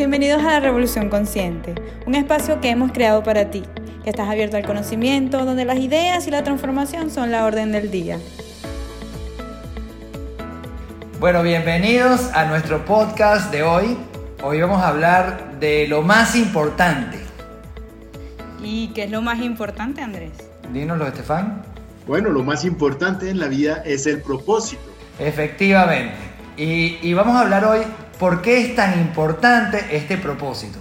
Bienvenidos a la Revolución Consciente, un espacio que hemos creado para ti, que estás abierto al conocimiento, donde las ideas y la transformación son la orden del día. Bueno, bienvenidos a nuestro podcast de hoy. Hoy vamos a hablar de lo más importante. ¿Y qué es lo más importante, Andrés? Dínoslo, Estefan. Bueno, lo más importante en la vida es el propósito. Efectivamente. Y, y vamos a hablar hoy por qué es tan importante este propósito.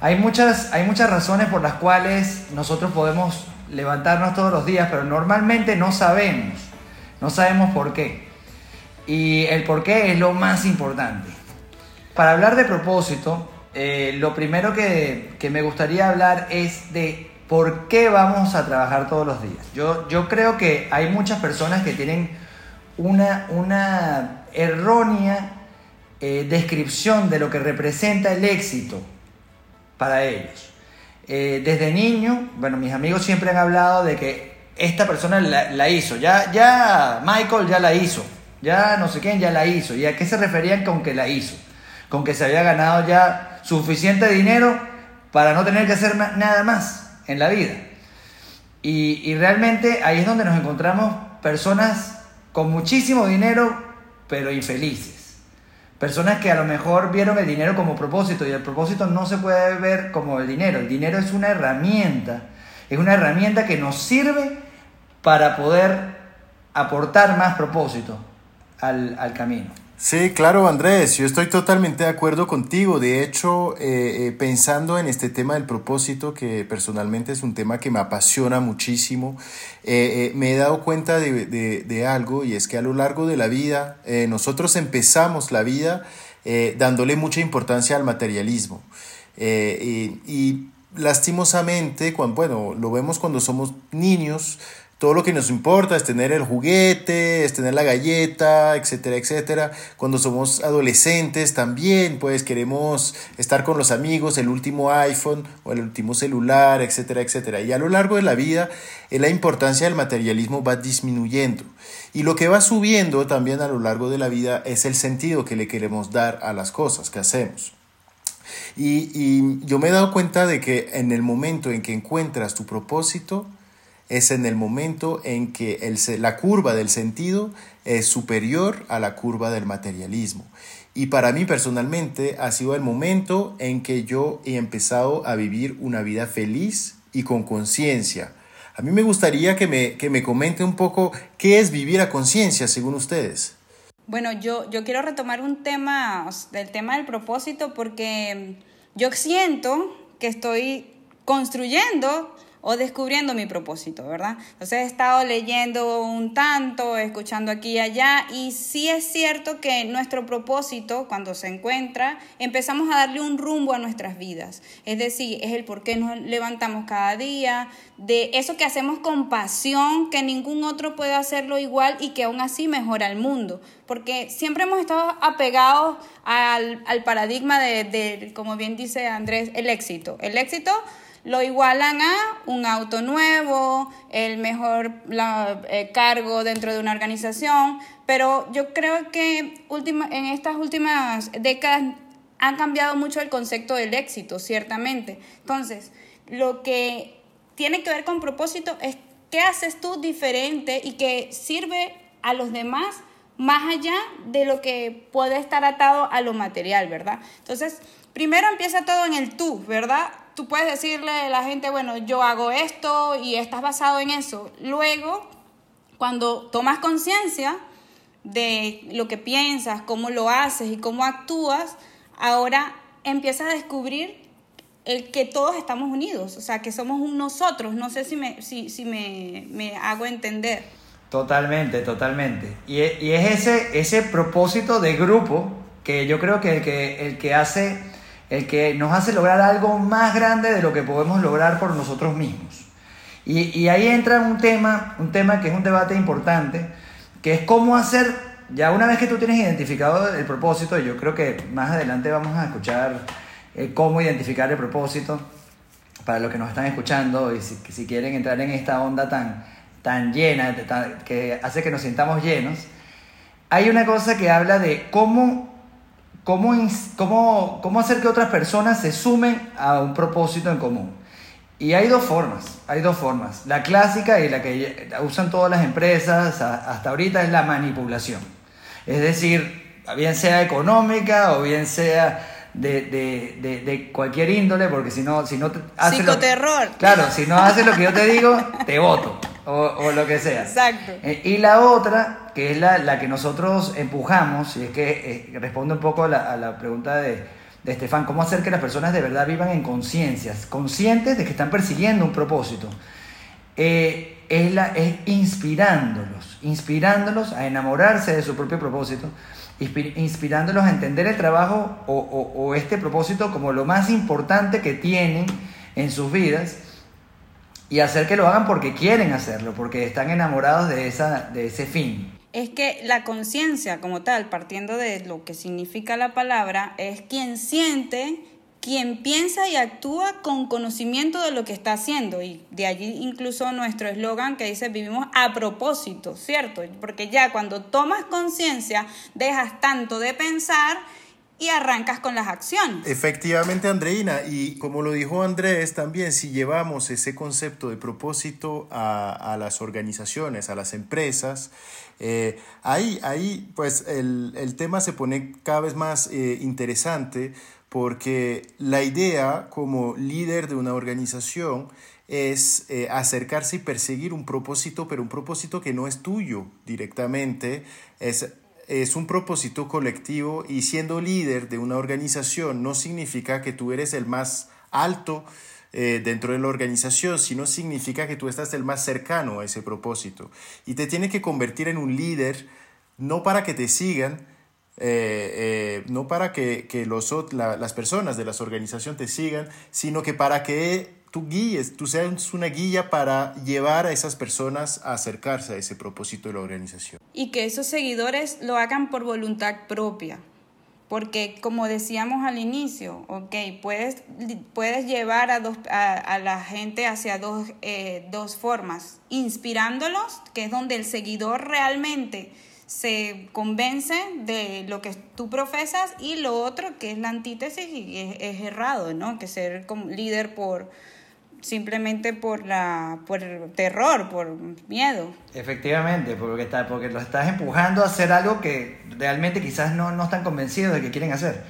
Hay muchas, hay muchas razones por las cuales nosotros podemos levantarnos todos los días, pero normalmente no sabemos. No sabemos por qué. Y el por qué es lo más importante. Para hablar de propósito, eh, lo primero que, que, me gustaría hablar es de por qué vamos a trabajar todos los días. Yo, yo creo que hay muchas personas que tienen una, una errónea eh, descripción de lo que representa el éxito para ellos. Eh, desde niño, bueno, mis amigos siempre han hablado de que esta persona la, hizo, ya, ya Michael ya la hizo, ya no sé quién ya la hizo. ¿Y a qué se referían con que la hizo? Con que se había ganado ya suficiente dinero para no tener que hacer nada más en la vida. Y realmente ahí es donde nos encontramos personas con muchísimo dinero, pero infelices. Personas que a lo mejor vieron el dinero como propósito y el propósito no se puede ver como el dinero. El dinero es una herramienta, es una herramienta que nos sirve para poder aportar más propósito al, al camino. Sí, claro, Andrés, yo estoy totalmente de acuerdo contigo. De hecho, eh, eh, pensando en este tema del propósito, que personalmente es un tema que me apasiona muchísimo, eh, me he dado cuenta de, de, algo y es que a lo largo de la vida, nosotros empezamos la vida dándole mucha importancia al materialismo. y, y lastimosamente, cuando, bueno, lo vemos cuando somos niños, todo lo que nos importa es tener el juguete, es tener la galleta, etcétera, etcétera. Cuando somos adolescentes también, pues queremos estar con los amigos, el último iPhone o el último celular, etcétera, etcétera. Y a lo largo de la vida, eh, la importancia del materialismo va disminuyendo. Y lo que va subiendo también a lo largo de la vida es el sentido que le queremos dar a las cosas que hacemos. Y, y yo me he dado cuenta de que en el momento en que encuentras tu propósito, es en el momento en que el, la curva del sentido es superior a la curva del materialismo. Y para mí personalmente ha sido el momento en que yo he empezado a vivir una vida feliz y con conciencia. A mí me gustaría que me, que me comente un poco qué es vivir a conciencia según ustedes. Bueno, yo, yo quiero retomar un tema, el tema del propósito, porque yo siento que estoy construyendo o descubriendo mi propósito, ¿verdad? Entonces he estado leyendo un tanto, escuchando aquí y allá, y sí es cierto que nuestro propósito, cuando se encuentra, empezamos a darle un rumbo a nuestras vidas. Es decir, es el por qué nos levantamos cada día, de eso que hacemos con pasión, que ningún otro puede hacerlo igual y que aún así mejora el mundo. Porque siempre hemos estado apegados al, paradigma de, como bien dice Andrés, el éxito. El éxito lo igualan a un auto nuevo, el mejor eh, cargo dentro de una organización, pero yo creo que última, en estas últimas décadas ha cambiado mucho el concepto del éxito, ciertamente. Entonces, lo que tiene que ver con propósito es qué haces tú diferente y que sirve a los demás más allá de lo que puede estar atado a lo material, ¿verdad? Entonces, primero empieza todo en el tú, ¿verdad? Tú puedes decirle a la gente, bueno, yo hago esto y estás basado en eso. Luego, cuando tomas conciencia de lo que piensas, cómo lo haces y cómo actúas, ahora empiezas a descubrir el que todos estamos unidos, o sea, que somos un nosotros. No sé si me, si, si me, me hago entender. Totalmente, totalmente. Y, es ese, ese propósito de grupo que yo creo que el que, el que hace el que nos hace lograr algo más grande de lo que podemos lograr por nosotros mismos. Y, ahí entra un tema, un tema que es un debate importante, que es cómo hacer, ya una vez que tú tienes identificado el propósito, yo creo que más adelante vamos a escuchar eh, cómo identificar el propósito, para los que nos están escuchando y si, si quieren entrar en esta onda tan, tan llena, tan, que hace que nos sintamos llenos, hay una cosa que habla de cómo cómo, cómo, cómo hacer que otras personas se sumen a un propósito en común. Y hay dos formas, hay dos formas. La clásica y la que usan todas las empresas hasta ahorita es la manipulación. Es decir, bien sea económica o bien sea de, de, de, cualquier índole, porque si no, si no te Psicoterror. claro, si no haces lo que yo te digo, te voto, o, lo que sea. Exacto. Eh, y la otra, que es la, la, que nosotros empujamos, y es que eh, responde un poco a la, a la pregunta de, de Estefan, cómo hacer que las personas de verdad vivan en conciencias, conscientes de que están persiguiendo un propósito. Eh, es, la, es inspirándolos, inspirándolos a enamorarse de su propio propósito, inspirándolos a entender el trabajo o, este propósito como lo más importante que tienen en sus vidas y hacer que lo hagan porque quieren hacerlo, porque están enamorados de, esa, de ese fin. Es que la conciencia como tal, partiendo de lo que significa la palabra, es quien siente quien piensa y actúa con conocimiento de lo que está haciendo. Y de allí incluso nuestro eslogan que dice vivimos a propósito, ¿cierto? Porque ya cuando tomas conciencia, dejas tanto de pensar y arrancas con las acciones. Efectivamente, Andreina, y como lo dijo Andrés también, si llevamos ese concepto de propósito a, las organizaciones, a las empresas, eh, ahí, ahí pues el, tema se pone cada vez más eh, interesante porque la idea como líder de una organización es eh, acercarse y perseguir un propósito, pero un propósito que no es tuyo directamente, es, es un propósito colectivo y siendo líder de una organización no significa que tú eres el más alto eh, dentro de la organización, sino significa que tú estás el más cercano a ese propósito. Y te tiene que convertir en un líder no para que te sigan, eh, eh, no para que, los, las personas de las organizaciones te sigan, sino que para que tú guíes, tú seas una guía para llevar a esas personas a acercarse a ese propósito de la organización. Y que esos seguidores lo hagan por voluntad propia. Porque como decíamos al inicio, ok, puedes, puedes llevar a, dos, a, la gente hacia dos, eh, dos formas. Inspirándolos, que es donde el seguidor realmente se convence de lo que tú profesas y lo otro que es la antítesis y es, errado, ¿no? Que ser como líder por simplemente por la por terror, por miedo. Efectivamente, porque está porque lo estás empujando a hacer algo que realmente quizás no, no están convencidos de que quieren hacer.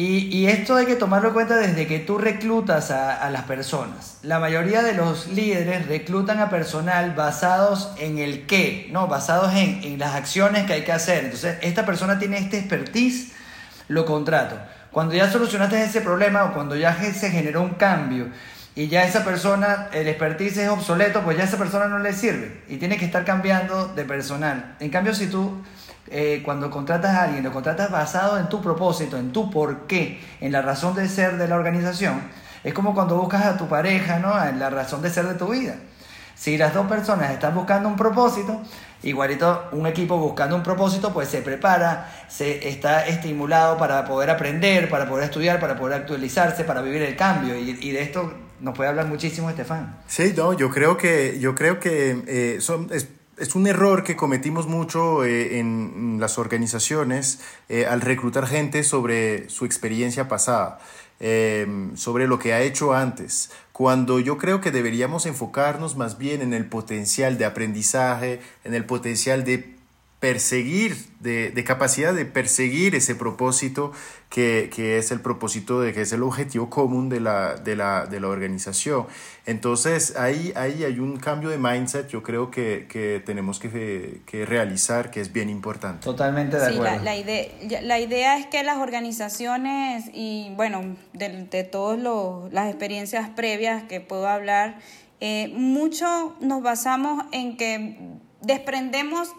Y, esto hay que tomarlo en cuenta desde que tú reclutas a, las personas. La mayoría de los líderes reclutan a personal basados en el qué, ¿no? basados en, en las acciones que hay que hacer. Entonces, esta persona tiene este expertise, lo contrato. Cuando ya solucionaste ese problema o cuando ya se generó un cambio y ya esa persona, el expertise es obsoleto, pues ya esa persona no le sirve y tiene que estar cambiando de personal. En cambio, si tú eh, cuando contratas a alguien, lo contratas basado en tu propósito, en tu por qué, en la razón de ser de la organización, es como cuando buscas a tu pareja, ¿no? En la razón de ser de tu vida. Si las dos personas están buscando un propósito, igualito un equipo buscando un propósito, pues se prepara, se está estimulado para poder aprender, para poder estudiar, para poder actualizarse, para vivir el cambio. Y, de esto nos puede hablar muchísimo Estefan. Sí, no, yo creo que, yo creo que eh, son, es un error que cometimos mucho eh, en las organizaciones eh, al reclutar gente sobre su experiencia pasada, em, sobre lo que ha hecho antes, cuando yo creo que deberíamos enfocarnos más bien en el potencial de aprendizaje, en el potencial de perseguir, de, de, capacidad de perseguir ese propósito que, que, es el propósito de que es el objetivo común de la, de la, de la organización. Entonces ahí, ahí hay un cambio de mindset, yo creo que, que tenemos que, que, realizar, que es bien importante. Totalmente de acuerdo. Sí, la, la, idea, la idea es que las organizaciones y bueno, de, de todas las experiencias previas que puedo hablar, eh, mucho nos basamos en que desprendemos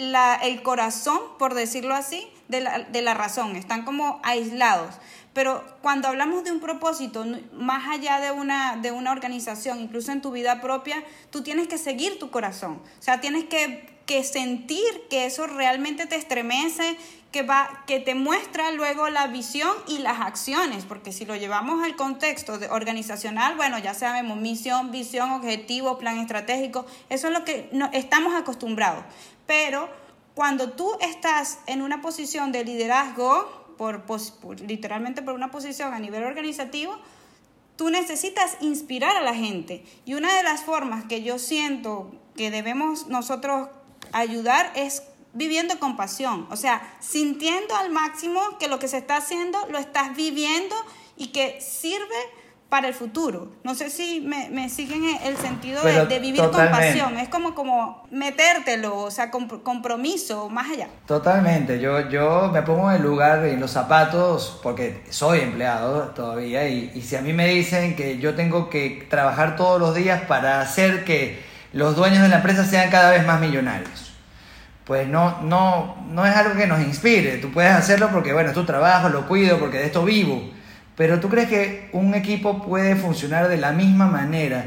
la, el corazón, por decirlo así, de la, de la razón, están como aislados. Pero cuando hablamos de un propósito, más allá de una, de una organización, incluso en tu vida propia, tú tienes que seguir tu corazón. O sea, tienes que, que sentir que eso realmente te estremece, que, va, que te muestra luego la visión y las acciones, porque si lo llevamos al contexto de organizacional, bueno, ya sabemos misión, visión, objetivo, plan estratégico, eso es lo que no, estamos acostumbrados. Pero cuando tú estás en una posición de liderazgo, por, literalmente por una posición a nivel organizativo, tú necesitas inspirar a la gente. Y una de las formas que yo siento que debemos nosotros ayudar es viviendo con pasión, o sea, sintiendo al máximo que lo que se está haciendo lo estás viviendo y que sirve para el futuro. No sé si me, me siguen el sentido de, vivir con pasión. Es como, como metértelo, o sea, compromiso, más allá. Totalmente. Yo, yo me pongo en el lugar, en los zapatos, porque soy empleado todavía, y, y si a mí me dicen que yo tengo que trabajar todos los días para hacer que los dueños de la empresa sean cada vez más millonarios. Pues no, no, no es algo que nos inspire. Tú puedes hacerlo porque, bueno, es tu trabajo, lo cuido, porque de esto vivo pero tú crees que un equipo puede funcionar de la misma manera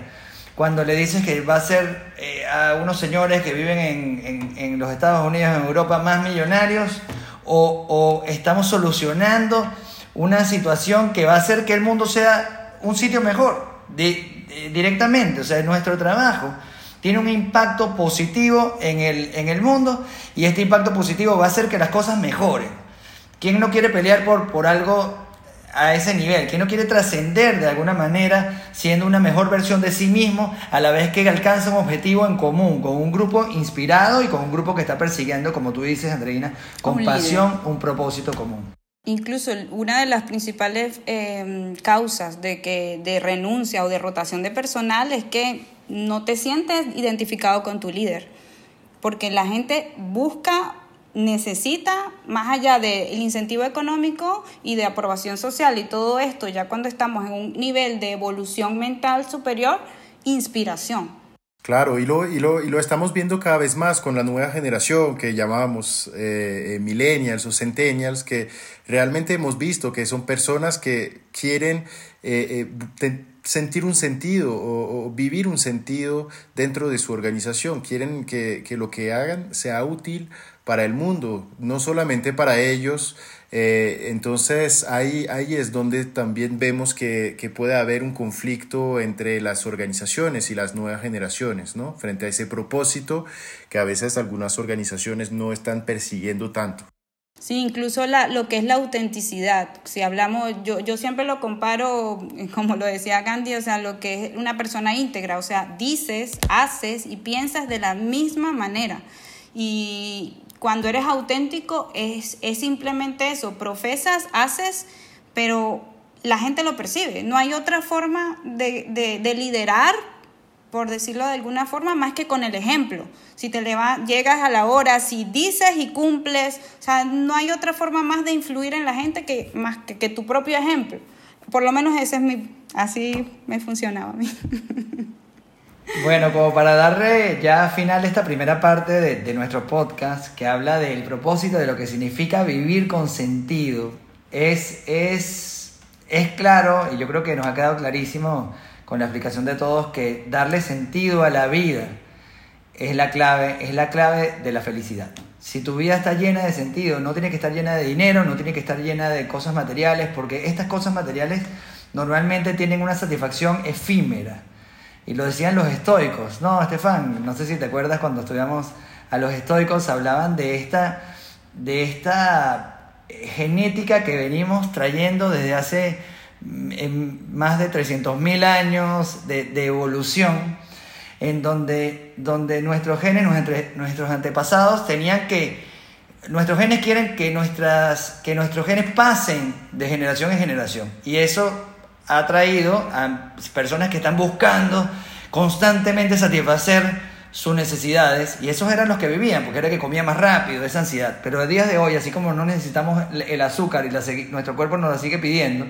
cuando le dices que va a ser eh, a unos señores que viven en, los Estados Unidos, en Europa, más millonarios? O, estamos solucionando una situación que va a hacer que el mundo sea un sitio mejor directamente? O sea, nuestro trabajo tiene un impacto positivo en el, en el mundo y este impacto positivo va a hacer que las cosas mejoren. ¿Quién no quiere pelear por, por algo a ese nivel, que no quiere trascender de alguna manera siendo una mejor versión de sí mismo a la vez que alcanza un objetivo en común, con un grupo inspirado y con un grupo que está persiguiendo, como tú dices, Andreina, con pasión, un propósito común. Incluso una de las principales em, causas de, que, de renuncia o de rotación de personal es que no te sientes identificado con tu líder, porque la gente busca necesita, más allá del incentivo económico y de aprobación social y todo esto, ya cuando estamos en un nivel de evolución mental superior, inspiración. Claro, y lo, y lo, y lo estamos viendo cada vez más con la nueva generación que llamamos eh, millennials o centennials, que realmente hemos visto que son personas que quieren eh, eh, sentir un sentido o, vivir un sentido dentro de su organización, quieren que, que lo que hagan sea útil para el mundo, no solamente para ellos. Eh, entonces ahí, ahí es donde también vemos que, puede haber un conflicto entre las organizaciones y las nuevas generaciones, ¿no? Frente a ese propósito que a veces algunas organizaciones no están persiguiendo tanto. Sí, incluso la, lo que es la autenticidad. Si hablamos, yo, yo siempre lo comparo, como lo decía Gandhi, o sea, lo que es una persona íntegra, o sea, dices, haces y piensas de la misma manera. Y cuando eres auténtico es, es simplemente eso, profesas, haces, pero la gente lo percibe. No hay otra forma de, de, liderar, por decirlo de alguna forma, más que con el ejemplo. Si te llegas a la hora, si dices y cumples, o sea, no hay otra forma más de influir en la gente que, más que, que tu propio ejemplo. Por lo menos ese es mi, así me funcionaba a mí. Bueno, como para darle ya final esta primera parte de, nuestro podcast que habla del propósito de lo que significa vivir con sentido, es, es, es claro, y yo creo que nos ha quedado clarísimo con la explicación de todos, que darle sentido a la vida es la clave, es la clave de la felicidad. Si tu vida está llena de sentido, no tiene que estar llena de dinero, no tiene que estar llena de cosas materiales, porque estas cosas materiales normalmente tienen una satisfacción efímera y lo decían los estoicos. No, Estefan, no sé si te acuerdas cuando estudiamos a los estoicos, hablaban de esta, de esta genética que venimos trayendo desde hace mm, más de 300.000 años de, evolución, en donde, donde nuestros genes, nuestros antepasados tenían que, nuestros genes quieren que, nuestras, que nuestros genes pasen de generación en generación. Y eso ha traído a personas que están buscando constantemente satisfacer sus necesidades y esos eran los que vivían porque era que comía más rápido esa ansiedad. Pero a días de hoy así como no necesitamos el azúcar y nuestro cuerpo nos la sigue pidiendo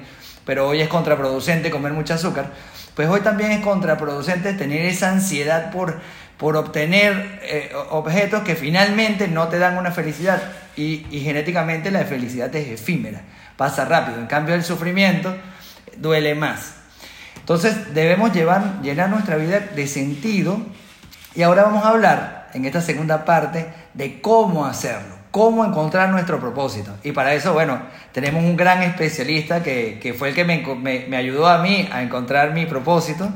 pero hoy es contraproducente comer mucho azúcar pues hoy también es contraproducente tener esa ansiedad por, por obtener eh, objetos que finalmente no te dan una felicidad y, y genéticamente la felicidad es efímera pasa rápido. En cambio el sufrimiento duele más. Entonces debemos llevar, llenar nuestra vida de sentido y ahora vamos a hablar en esta segunda parte de cómo hacerlo, cómo encontrar nuestro propósito. Y para eso, bueno, tenemos un gran especialista que, fue el que me, ayudó a mí a encontrar mi propósito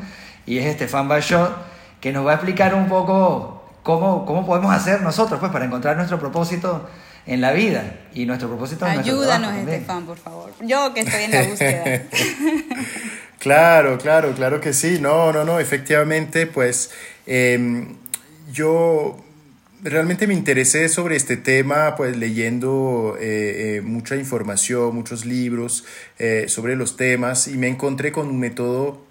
y es Estefan Bachot, que nos va a explicar un poco cómo, cómo podemos hacer nosotros pues, para encontrar nuestro propósito en la vida y nuestro propósito en Ayúdanos, Estefan, por favor. Yo que estoy en la búsqueda. claro, claro, claro que sí. No, no, no, efectivamente, pues em, yo realmente me interesé sobre este tema, pues leyendo eh, eh, mucha información, muchos libros eh, sobre los temas y me encontré con un método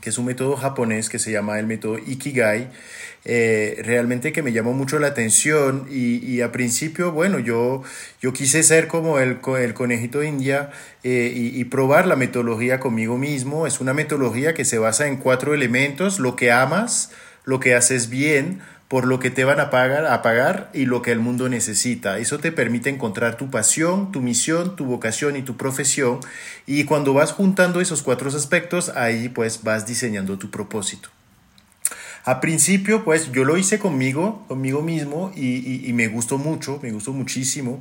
que es un método japonés que se llama el método Ikigai, realmente que me llamó mucho la atención y, y, a principio, bueno, yo, yo quise ser como el, el conejito india y, y, probar la metodología conmigo mismo. Es una metodología que se basa en cuatro elementos, lo que amas, lo que haces bien, por lo que te van a pagar, a pagar y lo que el mundo necesita. Eso te permite encontrar tu pasión, tu misión, tu vocación y tu profesión. Y cuando vas juntando esos cuatro aspectos, ahí pues vas diseñando tu propósito. A principio, pues yo lo hice conmigo, conmigo mismo, y, y, me gustó mucho, me gustó muchísimo,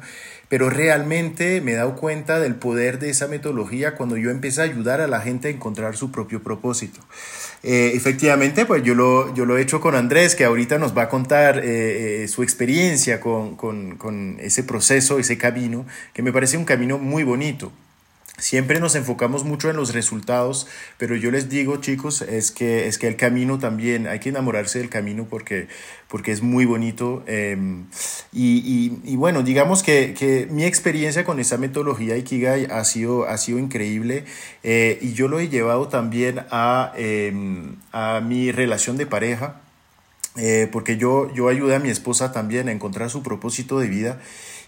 pero realmente me he dado cuenta del poder de esa metodología cuando yo empecé a ayudar a la gente a encontrar su propio propósito. Eh, efectivamente, pues yo lo, yo lo he hecho con Andrés, que ahorita nos va a contar eh, eh, su experiencia con, con, con ese proceso, ese camino, que me parece un camino muy bonito. Siempre nos enfocamos mucho en los resultados, pero yo les digo, chicos, es que, es que el camino también, hay que enamorarse del camino porque, porque es muy bonito. Em, y, y, bueno, digamos que, que, mi experiencia con esa metodología Ikigai ha sido, ha sido increíble eh, y yo lo he llevado también a, em, a mi relación de pareja, eh, porque yo, yo ayudé a mi esposa también a encontrar su propósito de vida.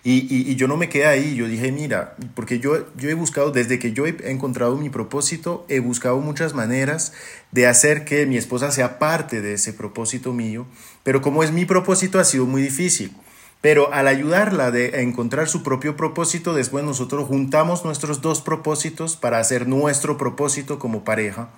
Y, y, yo no me quedé ahí, yo dije, mira, porque yo, yo he buscado, desde que yo he encontrado mi propósito, he buscado muchas maneras de hacer que mi esposa sea parte de ese propósito mío, pero como es mi propósito ha sido muy difícil. Pero al ayudarla de, a encontrar su propio propósito, después nosotros juntamos nuestros dos propósitos para hacer nuestro propósito como pareja.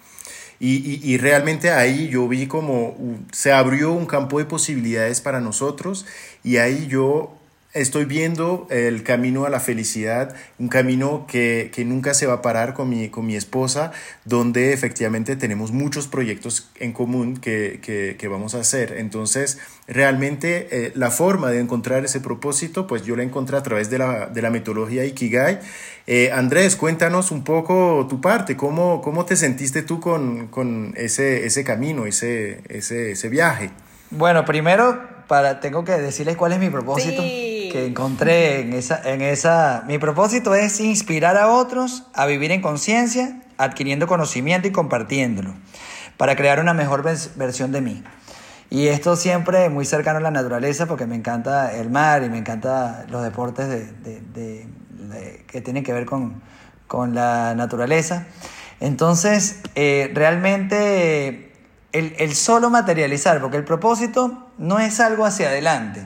Y, y, y, realmente ahí yo vi como se abrió un campo de posibilidades para nosotros y ahí yo estoy viendo el camino a la felicidad, un camino que, que, nunca se va a parar con mi, con mi esposa, donde efectivamente tenemos muchos proyectos en común que, que, que vamos a hacer. Entonces, realmente eh, la forma de encontrar ese propósito, pues yo la encontré a través de la, de la metodología Ikigai. Eh, Andrés, cuéntanos un poco tu parte, ¿cómo, cómo te sentiste tú con, con ese, ese camino, ese, ese, ese viaje? Bueno, primero para, tengo que decirles cuál es mi propósito que encontré en esa, en esa... Mi propósito es inspirar a otros a vivir en conciencia, adquiriendo conocimiento y compartiéndolo, para crear una mejor versión de mí. Y esto siempre muy cercano a la naturaleza porque me encanta el mar y me encanta los deportes de, que tienen que ver con, con la naturaleza. Entonces, eh, realmente el, el, solo materializar, porque el propósito no es algo hacia adelante,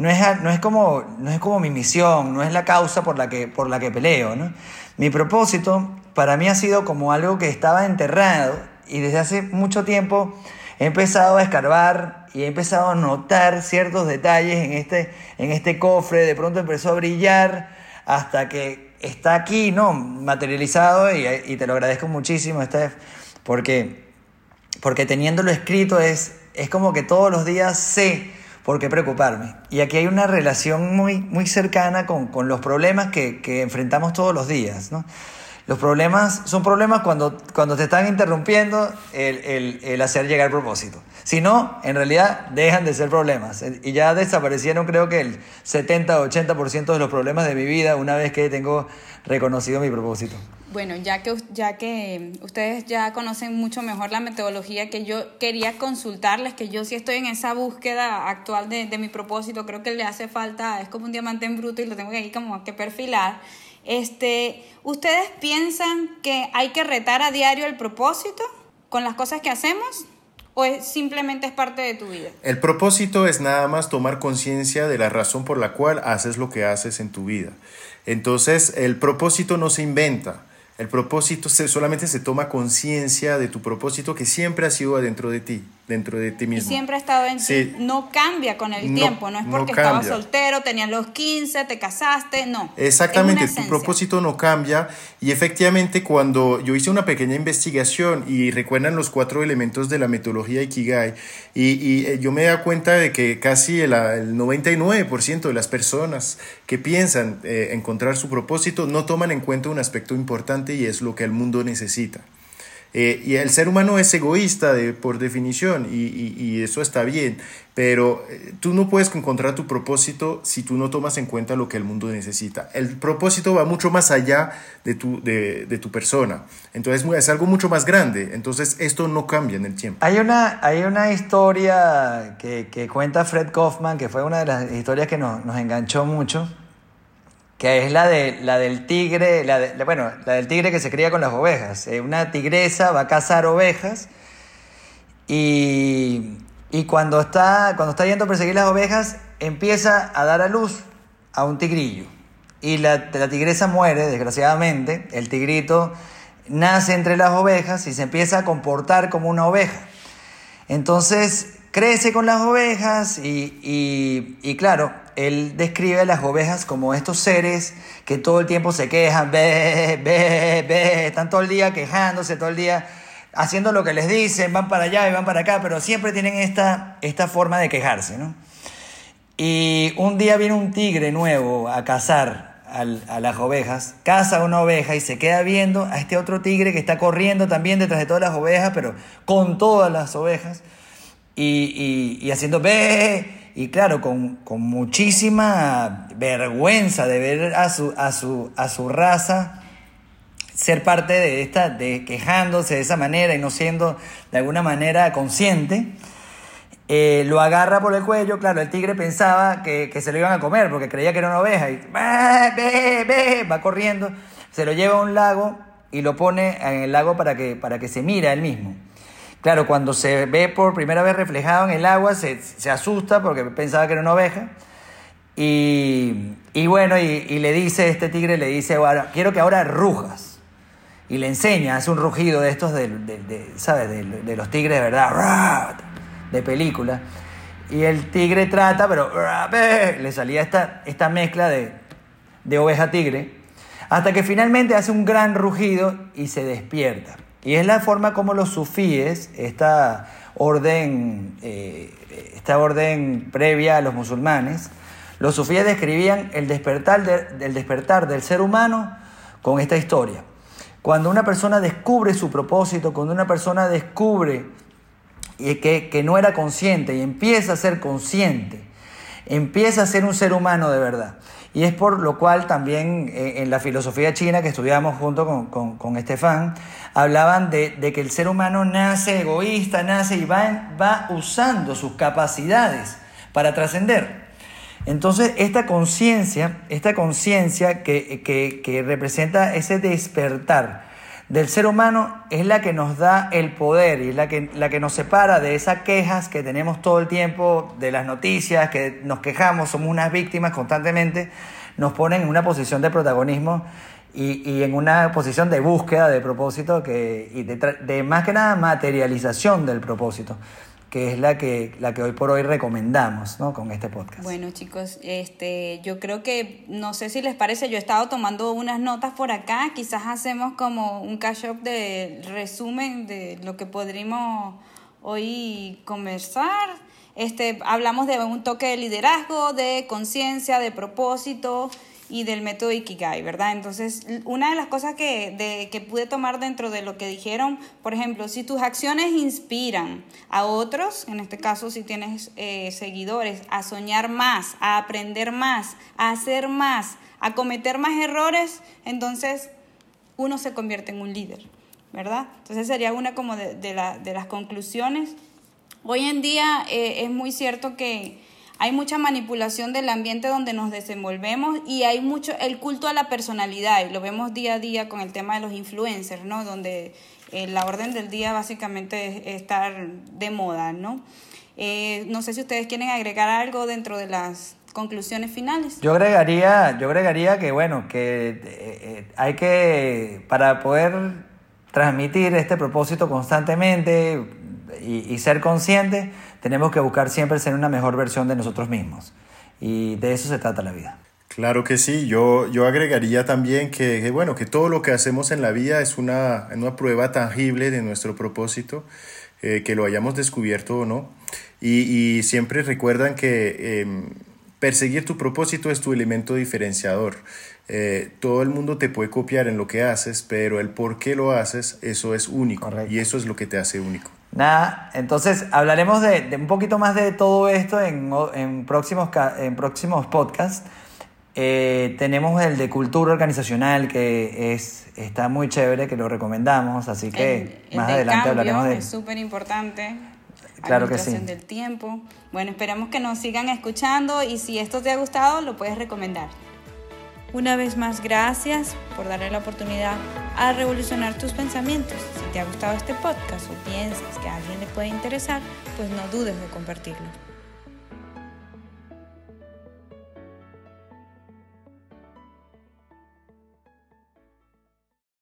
no es, no es, como, no es como mi misión, no es la causa por la que, por la que peleo. ¿no? Mi propósito para mí ha sido como algo que estaba enterrado y desde hace mucho tiempo he empezado a escarbar y he empezado a notar ciertos detalles en este, en este cofre, de pronto empezó a brillar hasta que está aquí, ¿no? Materializado y, te lo agradezco muchísimo, Steph, porque, porque teniéndolo escrito es, es como que todos los días sé por qué preocuparme. Y aquí hay una relación muy, muy cercana con, con los problemas que, que, enfrentamos todos los días. Los problemas son problemas cuando, cuando te están interrumpiendo el, el, el hacer llegar el propósito. Si no, en realidad dejan de ser problemas. Y ya desaparecieron creo que el 70-80% de los problemas de mi vida una vez que tengo reconocido mi propósito. Bueno, ya que, ya que ustedes ya conocen mucho mejor la metodología que yo quería consultarles, que yo sí estoy en esa búsqueda actual de, de mi propósito, creo que le hace falta, es como un diamante en bruto y lo tengo que ahí como que perfilar. Este, ¿Ustedes piensan que hay que retar a diario el propósito con las cosas que hacemos? ¿O es, simplemente es parte de tu vida? El propósito es nada más tomar conciencia de la razón por la cual haces lo que haces en tu vida. Entonces, el propósito no se inventa. El propósito se, solamente se toma conciencia de tu propósito que siempre ha sido adentro de ti. Dentro de ti mismo. Y siempre ha estado en ti. No cambia con el tiempo, no es porque estabas soltero, tenías los 15, te casaste, no. Exactamente, tu propósito no cambia y efectivamente cuando yo hice una pequeña investigación y recuerdan los cuatro elementos de la metodología Ikigai y, y eh, yo me da cuenta de que casi el, el 99% de las personas que piensan eh, encontrar su propósito no toman en cuenta un aspecto importante y es lo que el mundo necesita. Eh, y el ser humano es egoísta por definición y, y, eso está bien, pero eh, tú no puedes encontrar tu propósito si tú no tomas en cuenta lo que el mundo necesita. El propósito va mucho más allá de tu, de, de tu persona, entonces es algo mucho más grande, entonces esto no cambia en el tiempo. Hay una, hay una historia que, que cuenta Fred Kaufman, que fue una de las historias que nos, nos enganchó mucho que es la, de, la del tigre, la bueno, la del tigre que se cría con las ovejas. Eh, una tigresa va a cazar ovejas y, cuando, está, cuando está yendo a perseguir las ovejas empieza a dar a luz a un tigrillo. Y la, la tigresa muere, desgraciadamente, el tigrito nace entre las ovejas y se empieza a comportar como una oveja. Entonces crece con las ovejas y, y, claro, él describe a las ovejas como estos seres que todo el tiempo se quejan, ve, ve, ve, están todo el día quejándose, todo el día haciendo lo que les dicen, van para allá y van para acá, pero siempre tienen esta, esta forma de quejarse, ¿no? Y un día viene un tigre nuevo a cazar a las ovejas, caza una oveja y se queda viendo a este otro tigre que está corriendo también detrás de todas las ovejas, pero con todas las ovejas y, haciendo ve y claro, con, muchísima vergüenza de ver a su, a su, a su raza ser parte de esta, de quejándose de esa manera y no siendo de alguna manera consciente, eh, lo agarra por el cuello, claro, el tigre pensaba que, se lo iban a comer porque creía que era una oveja y va corriendo, se lo lleva a un lago y lo pone en el lago para que, para que se mire a él mismo. Claro, cuando se ve por primera vez reflejado en el agua, se, asusta porque pensaba que era una oveja. Y, bueno, y, le dice, este tigre le dice, bueno, quiero que ahora rujas. Y le enseña, hace un rugido de estos, de, ¿sabes? De, los tigres de verdad, de película. Y el tigre trata, pero le salía esta, esta mezcla de, de oveja-tigre. Hasta que finalmente hace un gran rugido y se despierta. Y es la forma como los sufíes, esta orden, eh, esta orden previa a los musulmanes, los sufíes describían el despertar, del despertar del ser humano con esta historia. Cuando una persona descubre su propósito, cuando una persona descubre que, que no era consciente y empieza a ser consciente, empieza a ser un ser humano de verdad. Y es por lo cual también eh, en la filosofía china que estudiamos junto con, con, Estefan, hablaban de, que el ser humano nace egoísta, nace y va, va usando sus capacidades para trascender. Entonces, esta conciencia, esta conciencia que, que representa ese despertar, del ser humano es la que nos da el poder y es la que, la que nos separa de esas quejas que tenemos todo el tiempo, de las noticias, que nos quejamos, somos unas víctimas constantemente, nos ponen en una posición de protagonismo y, y en una posición de búsqueda de propósito que, y de, de más que nada materialización del propósito que es la que, la que hoy por hoy recomendamos ¿no? con este podcast. Bueno chicos, este, yo creo que, no sé si les parece, yo he estado tomando unas notas por acá, quizás hacemos como un cash up de resumen de lo que podríamos hoy conversar. Este, hablamos de un toque de liderazgo, de conciencia, de propósito, y del método Ikigai, ¿verdad? Entonces, una de las cosas que, de, que pude tomar dentro de lo que dijeron, por ejemplo, si tus acciones inspiran a otros, en este caso si tienes eh, seguidores, a soñar más, a aprender más, a hacer más, a cometer más errores, entonces uno se convierte en un líder, ¿verdad? Entonces sería una como de, de, la, de las conclusiones. Hoy en día eh, es muy cierto que hay mucha manipulación del ambiente donde nos desenvolvemos y hay mucho el culto a la personalidad y lo vemos día a día con el tema de los influencers, ¿no? Donde eh, la orden del día básicamente es estar de moda, ¿no? Eh, no sé si ustedes quieren agregar algo dentro de las conclusiones finales. Yo agregaría, yo agregaría que bueno, que eh, hay que para poder transmitir este propósito constantemente, y, y ser conscientes, tenemos que buscar siempre ser una mejor versión de nosotros mismos. Y de eso se trata la vida. Claro que sí, yo, yo agregaría también que, que, bueno, que todo lo que hacemos en la vida es una, una prueba tangible de nuestro propósito, eh, que lo hayamos descubierto o no. Y, y siempre recuerdan que eh, perseguir tu propósito es tu elemento diferenciador. Eh, todo el mundo te puede copiar en lo que haces, pero el por qué lo haces, eso es único. Correcto. Y eso es lo que te hace único. Nada, entonces hablaremos de, de un poquito más de todo esto en, en próximos, en próximos podcasts. Eh, tenemos el de cultura organizacional que es, está muy chévere, que lo recomendamos, así que El- el más del adelante cambio hablaremos de Es súper importante. Claro que sí. Administración del tiempo. Bueno, esperamos que nos sigan escuchando y si esto te ha gustado, lo puedes recomendar. Una vez más, gracias por darle la oportunidad a revolucionar tus pensamientos. Si te ha gustado este podcast o piensas que a alguien le puede interesar, pues no dudes de compartirlo.